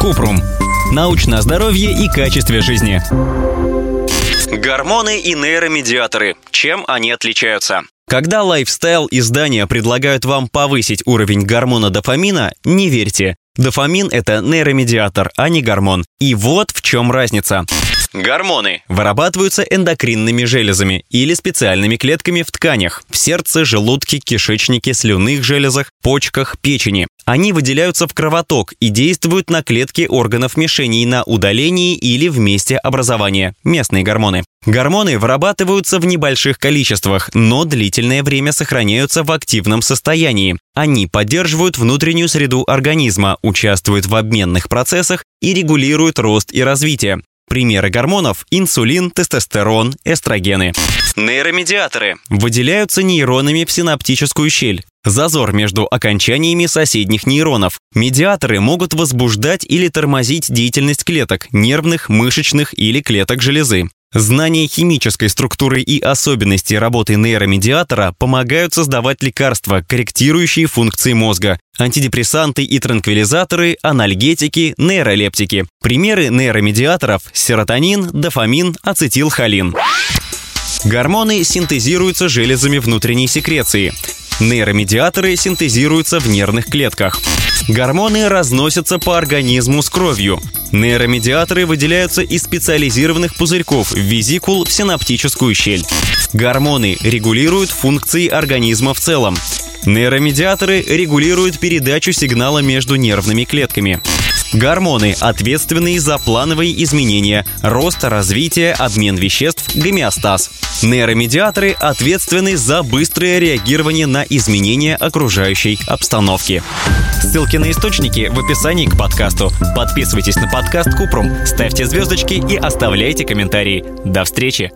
Купрум. Научное здоровье и качестве жизни. Гормоны и нейромедиаторы. Чем они отличаются? Когда лайфстайл-издания предлагают вам повысить уровень гормона дофамина, не верьте. Дофамин – это нейромедиатор, а не гормон. И вот в чем разница. Гормоны вырабатываются эндокринными железами или специальными клетками в тканях – в сердце, желудке, кишечнике, слюнных железах, почках, печени. Они выделяются в кровоток и действуют на клетки органов мишеней на удалении или в месте образования – местные гормоны. Гормоны вырабатываются в небольших количествах, но длительное время сохраняются в активном состоянии. Они поддерживают внутреннюю среду организма, участвуют в обменных процессах и регулируют рост и развитие. Примеры гормонов – инсулин, тестостерон, эстрогены. Нейромедиаторы выделяются нейронами в синаптическую щель. Зазор между окончаниями соседних нейронов. Медиаторы могут возбуждать или тормозить деятельность клеток, нервных, мышечных или клеток железы. Знание химической структуры и особенностей работы нейромедиатора помогают создавать лекарства, корректирующие функции мозга, антидепрессанты и транквилизаторы, анальгетики, нейролептики. Примеры нейромедиаторов – серотонин, дофамин, ацетилхолин. Гормоны синтезируются железами внутренней секреции. Нейромедиаторы синтезируются в нервных клетках. Гормоны разносятся по организму с кровью. Нейромедиаторы выделяются из специализированных пузырьков визикул в синаптическую щель. Гормоны регулируют функции организма в целом. Нейромедиаторы регулируют передачу сигнала между нервными клетками. Гормоны, ответственные за плановые изменения, рост, развитие, обмен веществ, гомеостаз. Нейромедиаторы ответственны за быстрое реагирование на изменения окружающей обстановки. Ссылки на источники в описании к подкасту. Подписывайтесь на подкаст Купрум, ставьте звездочки и оставляйте комментарии. До встречи!